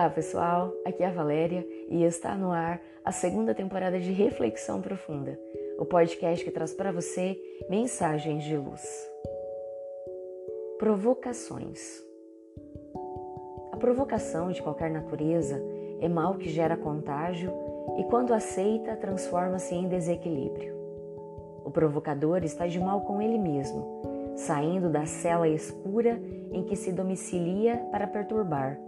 Olá pessoal, aqui é a Valéria e está no ar a segunda temporada de Reflexão Profunda, o podcast que traz para você mensagens de luz. Provocações. A provocação de qualquer natureza é mal que gera contágio e, quando aceita, transforma-se em desequilíbrio. O provocador está de mal com ele mesmo, saindo da cela escura em que se domicilia para perturbar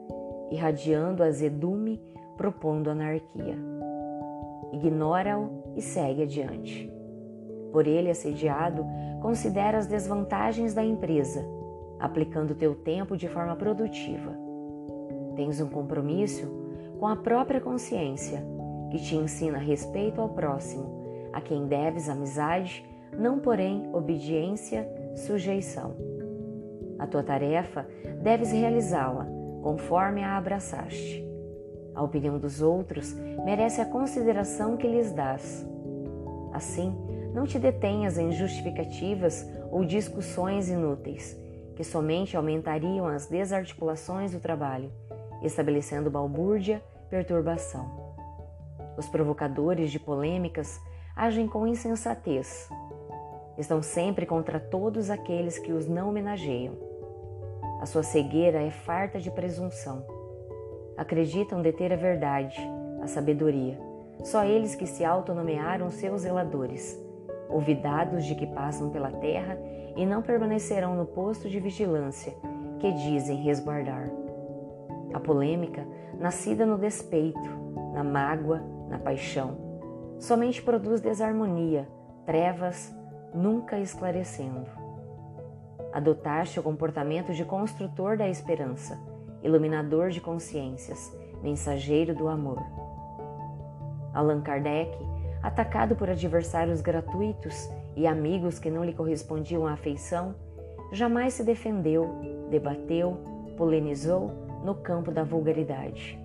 irradiando azedume, propondo anarquia. Ignora-o e segue adiante. Por ele assediado, considera as desvantagens da empresa, aplicando teu tempo de forma produtiva. Tens um compromisso com a própria consciência, que te ensina respeito ao próximo, a quem deves amizade, não porém obediência, sujeição. A tua tarefa deves realizá-la conforme a abraçaste. A opinião dos outros merece a consideração que lhes dás. Assim, não te detenhas em justificativas ou discussões inúteis, que somente aumentariam as desarticulações do trabalho, estabelecendo balbúrdia, perturbação. Os provocadores de polêmicas agem com insensatez. Estão sempre contra todos aqueles que os não homenageiam a sua cegueira é farta de presunção. Acreditam deter a verdade, a sabedoria. Só eles que se autonomearam seus zeladores, olvidados de que passam pela terra e não permanecerão no posto de vigilância que dizem resguardar. A polêmica, nascida no despeito, na mágoa, na paixão, somente produz desarmonia, trevas, nunca esclarecendo. Adotaste o comportamento de construtor da esperança, iluminador de consciências, mensageiro do amor. Allan Kardec, atacado por adversários gratuitos e amigos que não lhe correspondiam à afeição, jamais se defendeu, debateu, polemizou no campo da vulgaridade.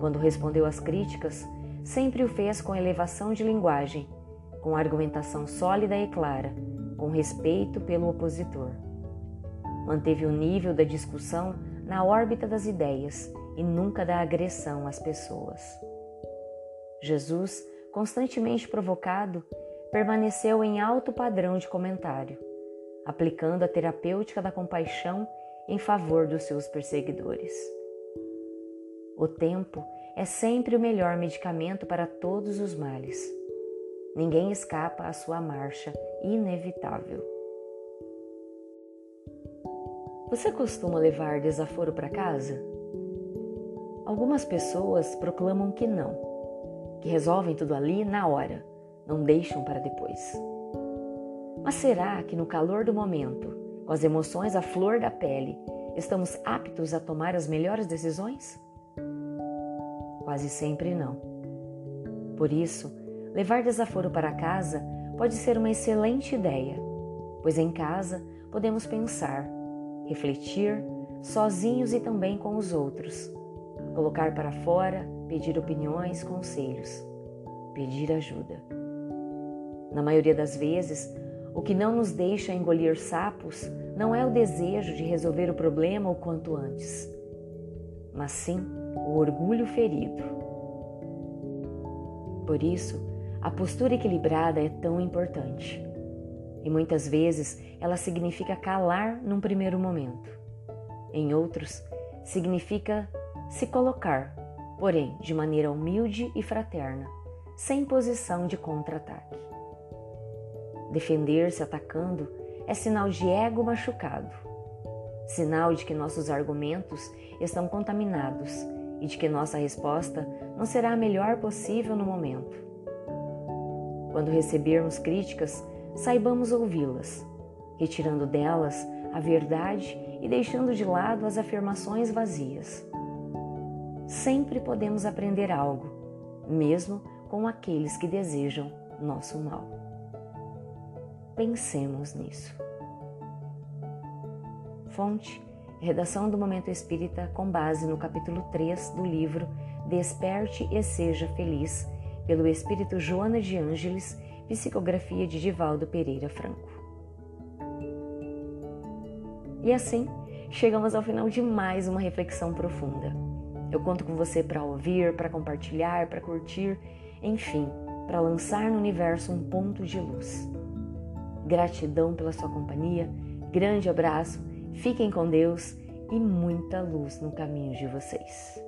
Quando respondeu às críticas, sempre o fez com elevação de linguagem, com argumentação sólida e clara, com respeito pelo opositor. Manteve o nível da discussão na órbita das ideias e nunca da agressão às pessoas. Jesus, constantemente provocado, permaneceu em alto padrão de comentário, aplicando a terapêutica da compaixão em favor dos seus perseguidores. O tempo é sempre o melhor medicamento para todos os males. Ninguém escapa à sua marcha inevitável. Você costuma levar desaforo para casa? Algumas pessoas proclamam que não, que resolvem tudo ali na hora, não deixam para depois. Mas será que no calor do momento, com as emoções à flor da pele, estamos aptos a tomar as melhores decisões? Quase sempre não. Por isso, Levar desaforo para casa pode ser uma excelente ideia, pois em casa podemos pensar, refletir, sozinhos e também com os outros, colocar para fora, pedir opiniões, conselhos, pedir ajuda. Na maioria das vezes, o que não nos deixa engolir sapos não é o desejo de resolver o problema o quanto antes, mas sim o orgulho ferido. Por isso, a postura equilibrada é tão importante. E muitas vezes ela significa calar num primeiro momento. Em outros, significa se colocar, porém de maneira humilde e fraterna, sem posição de contra-ataque. Defender-se atacando é sinal de ego machucado, sinal de que nossos argumentos estão contaminados e de que nossa resposta não será a melhor possível no momento. Quando recebermos críticas, saibamos ouvi-las, retirando delas a verdade e deixando de lado as afirmações vazias. Sempre podemos aprender algo, mesmo com aqueles que desejam nosso mal. Pensemos nisso. Fonte: Redação do Momento Espírita com base no capítulo 3 do livro Desperte e Seja Feliz pelo espírito Joana de Ângeles, psicografia de Divaldo Pereira Franco. E assim, chegamos ao final de mais uma reflexão profunda. Eu conto com você para ouvir, para compartilhar, para curtir, enfim, para lançar no universo um ponto de luz. Gratidão pela sua companhia, grande abraço, fiquem com Deus e muita luz no caminho de vocês.